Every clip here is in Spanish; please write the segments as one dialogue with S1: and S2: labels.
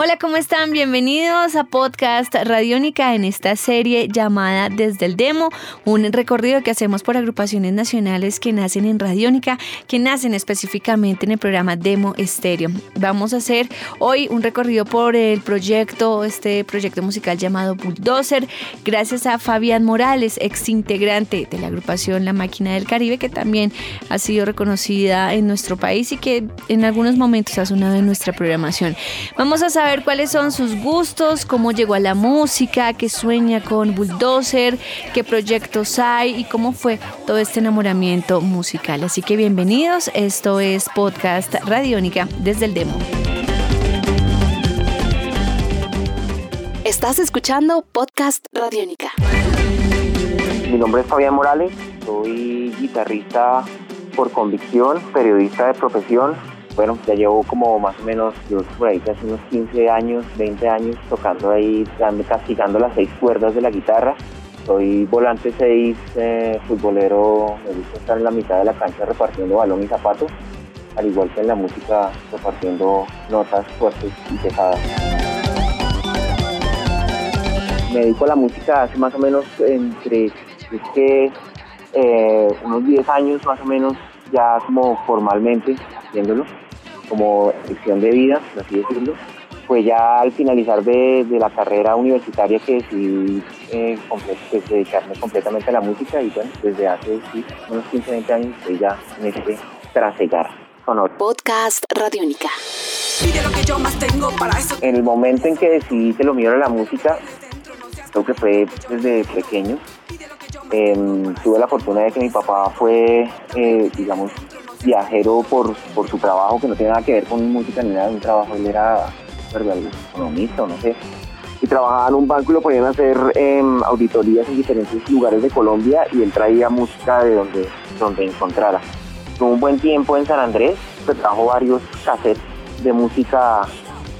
S1: Hola, ¿cómo están? Bienvenidos a Podcast Radiónica en esta serie llamada Desde el Demo, un recorrido que hacemos por agrupaciones nacionales que nacen en Radiónica, que nacen específicamente en el programa Demo Estéreo. Vamos a hacer hoy un recorrido por el proyecto, este proyecto musical llamado Bulldozer, gracias a Fabián Morales, ex integrante de la agrupación La Máquina del Caribe, que también ha sido reconocida en nuestro país y que en algunos momentos ha sonado en nuestra programación. Vamos a saber ver cuáles son sus gustos, cómo llegó a la música, qué sueña con Bulldozer, qué proyectos hay y cómo fue todo este enamoramiento musical. Así que bienvenidos, esto es Podcast Radiónica desde el Demo.
S2: Estás escuchando Podcast Radiónica.
S3: Mi nombre es Fabián Morales, soy guitarrista por convicción, periodista de profesión, bueno, ya llevo como más o menos, yo por ahí casi unos 15 años, 20 años tocando ahí, castigando las seis cuerdas de la guitarra. Soy volante 6, eh, futbolero, me gusta estar en la mitad de la cancha repartiendo balón y zapatos, al igual que en la música repartiendo notas fuertes y pesadas. Me dedico a la música hace más o menos entre, es que eh, unos 10 años más o menos ya como formalmente haciéndolo como elección de vida, así decirlo. Pues ya al finalizar de, la carrera universitaria que decidí eh, pues, dedicarme completamente a la música y bueno, desde hace unos 15, 20 años estoy ya en este trasegar sonoro.
S2: Podcast Radiónica.
S3: En el momento en que decidí que lo mío era la música, creo que fue desde pequeño. Em, tuve la fortuna de que mi papá fue, eh, digamos, viajero por, por su trabajo, que no tiene nada que ver con música ni nada, un trabajo, él era economista o no sé, y trabajaba en un banco y lo ponían a hacer em, auditorías en diferentes lugares de Colombia y él traía música de donde, donde encontrara. Tuvo un buen tiempo en San Andrés, se trajo varios cassettes de música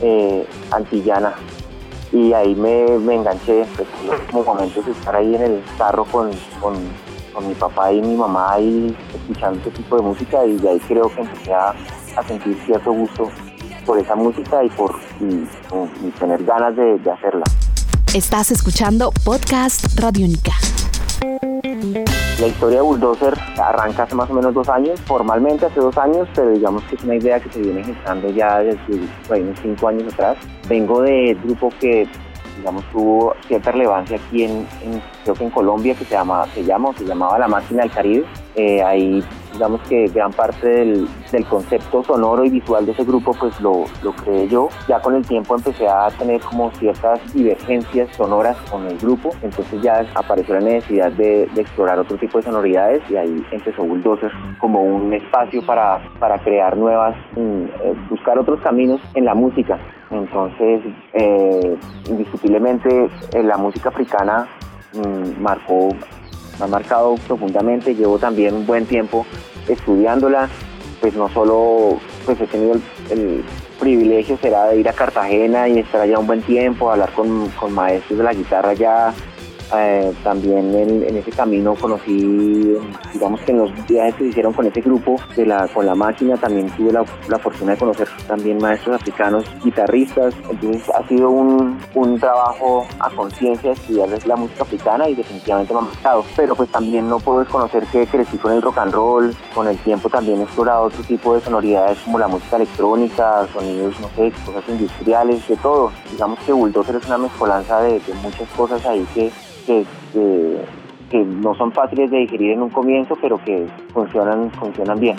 S3: eh, antillana y ahí me, me enganché, pues, como momentos de estar ahí en el carro con, con mi papá y mi mamá ahí escuchando ese tipo de música y de ahí creo que empecé a, sentir cierto gusto por esa música y por tener ganas de, hacerla.
S2: Estás escuchando Podcast Radio Única.
S3: La historia de Bulldozer arranca hace más o menos dos años, formalmente hace dos años, pero digamos que es una idea que se viene gestando ya desde unos cinco años atrás. Vengo de grupo que digamos, tuvo cierta relevancia aquí en, creo que en Colombia, que se llama, se llama, se llamaba La Máquina del Caribe. Eh, ahí, digamos que gran parte del, concepto sonoro y visual de ese grupo, pues lo, lo, creé yo. Ya con el tiempo empecé a tener como ciertas divergencias sonoras con el grupo, entonces ya apareció la necesidad de, explorar otro tipo de sonoridades y ahí empezó Bulldozer como un espacio para, para crear nuevas, mm, eh, buscar otros caminos en la música. Entonces, eh, indiscutiblemente, eh, la música africana mm, marcó, me ha marcado profundamente. Llevo también un buen tiempo estudiándola. Pues no solo pues he tenido el, privilegio será de ir a Cartagena y estar allá un buen tiempo, hablar con, con maestros de la guitarra ya eh, también en, ese camino conocí, digamos que en los viajes que hicieron con ese grupo, de la, con la máquina, también tuve la, fortuna de conocer también maestros africanos, guitarristas, entonces ha sido un, un trabajo a conciencia estudiar la música africana y definitivamente me ha marcado, pero pues también no puedo desconocer que crecí con el rock and roll, con el tiempo también he explorado otro tipo de sonoridades como la música electrónica, sonidos, no sé, cosas industriales, de todo. Digamos que Bulldozer es una mezcolanza de muchas cosas ahí que que, que, no son fáciles de digerir en un comienzo, pero que funcionan, funcionan bien.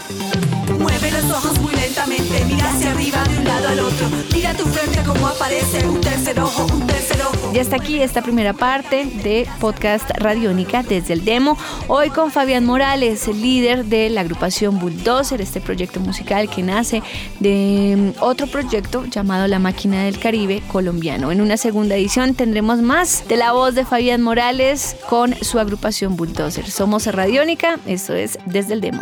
S4: Mueve los ojos muy lentamente, mira hacia arriba de un lado al otro, mira tu frente como aparece un tercer ojo, un
S1: Ya está aquí esta primera parte de podcast Radiónica desde el demo. Hoy con Fabián Morales, el líder de la agrupación Bulldozer, este proyecto musical que nace de mm, otro proyecto llamado La Máquina del Caribe colombiano. En una segunda edición tendremos más de la voz de Fabián Morales con su agrupación Bulldozer. Somos Radiónica, eso es desde el demo.